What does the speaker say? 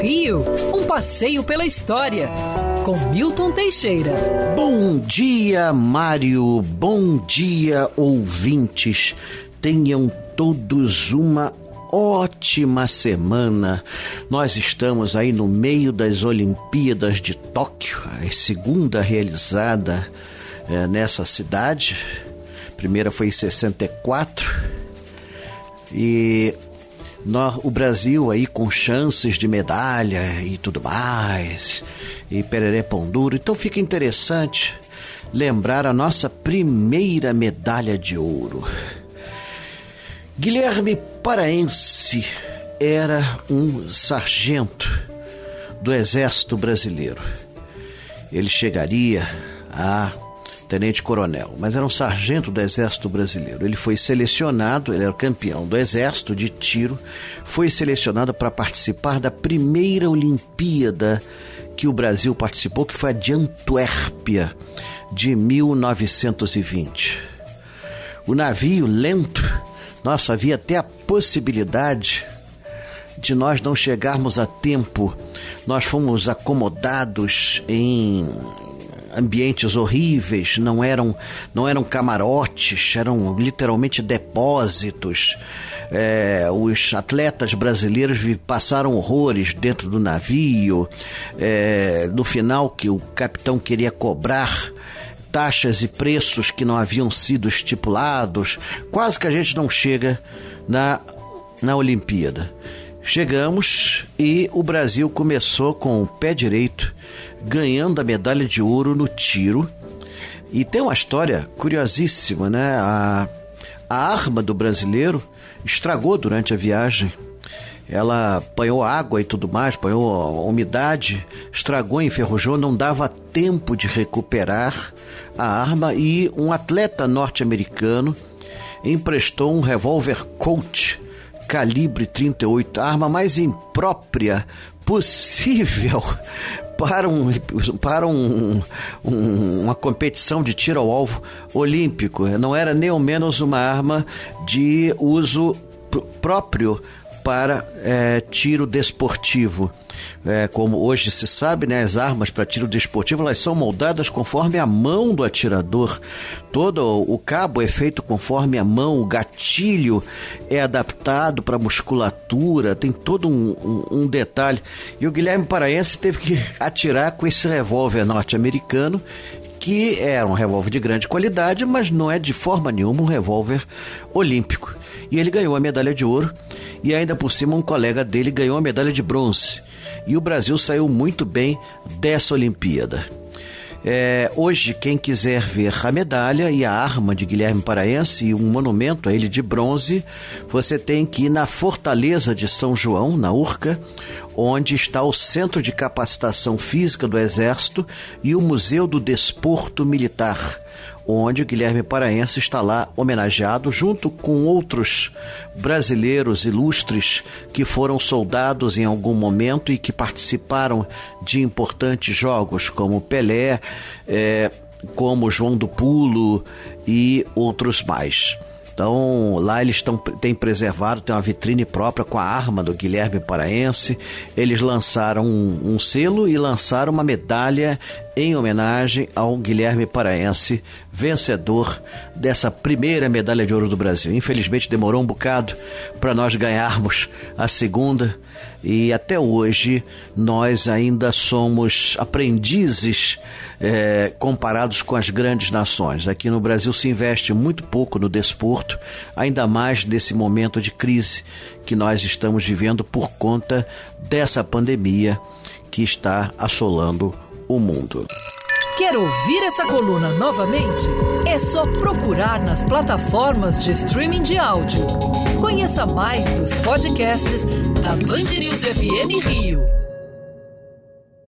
Rio, um passeio pela história, com Milton Teixeira. Bom dia, Mário. Bom dia, ouvintes. Tenham todos uma ótima semana. Nós estamos aí no meio das Olimpíadas de Tóquio, a segunda realizada é, nessa cidade. A primeira foi em 64. E o Brasil aí com chances de medalha e tudo mais, e pereré pão duro. Então fica interessante lembrar a nossa primeira medalha de ouro. Guilherme Paraense era um sargento do Exército Brasileiro. Ele chegaria a tenente-coronel, mas era um sargento do Exército Brasileiro. Ele foi selecionado, ele era campeão do Exército de tiro, foi selecionado para participar da primeira Olimpíada que o Brasil participou, que foi a de Antuérpia, de 1920. O navio lento nossa, havia até a possibilidade de nós não chegarmos a tempo. Nós fomos acomodados em ambientes horríveis, não eram, não eram camarotes, eram literalmente depósitos. É, os atletas brasileiros passaram horrores dentro do navio. É, no final, que o capitão queria cobrar taxas e preços que não haviam sido estipulados. Quase que a gente não chega na, na Olimpíada. Chegamos e o Brasil começou com o pé direito, ganhando a medalha de ouro no tiro. E tem uma história curiosíssima, né? A, a arma do brasileiro estragou durante a viagem ela apanhou água e tudo mais, apanhou umidade, estragou, enferrujou, não dava tempo de recuperar a arma e um atleta norte-americano emprestou um revólver Colt calibre 38, a arma mais imprópria possível para, um, para um, um, uma competição de tiro ao alvo olímpico. Não era nem ao menos uma arma de uso próprio para é, tiro desportivo. É, como hoje se sabe, né, as armas para tiro desportivo elas são moldadas conforme a mão do atirador. Todo o cabo é feito conforme a mão, o gatilho é adaptado para musculatura, tem todo um, um, um detalhe. E o Guilherme Paraense teve que atirar com esse revólver norte-americano que era um revólver de grande qualidade, mas não é de forma nenhuma um revólver olímpico. E ele ganhou a medalha de ouro e ainda por cima um colega dele ganhou a medalha de bronze. E o Brasil saiu muito bem dessa Olimpíada. É, hoje, quem quiser ver a medalha e a arma de Guilherme Paraense e um monumento a ele de bronze, você tem que ir na Fortaleza de São João, na Urca, onde está o Centro de Capacitação Física do Exército e o Museu do Desporto Militar onde o Guilherme Paraense está lá homenageado junto com outros brasileiros ilustres que foram soldados em algum momento e que participaram de importantes jogos, como Pelé, é, como João do Pulo e outros mais. Então, lá eles têm preservado, tem uma vitrine própria com a arma do Guilherme Paraense. Eles lançaram um, um selo e lançaram uma medalha em homenagem ao Guilherme Paraense, vencedor dessa primeira medalha de ouro do Brasil. Infelizmente demorou um bocado para nós ganharmos a segunda e até hoje nós ainda somos aprendizes é, comparados com as grandes nações. Aqui no Brasil se investe muito pouco no desporto, ainda mais nesse momento de crise que nós estamos vivendo por conta dessa pandemia que está assolando o mundo. Quer ouvir essa coluna novamente? É só procurar nas plataformas de streaming de áudio. Conheça mais dos podcasts da Band News FM Rio.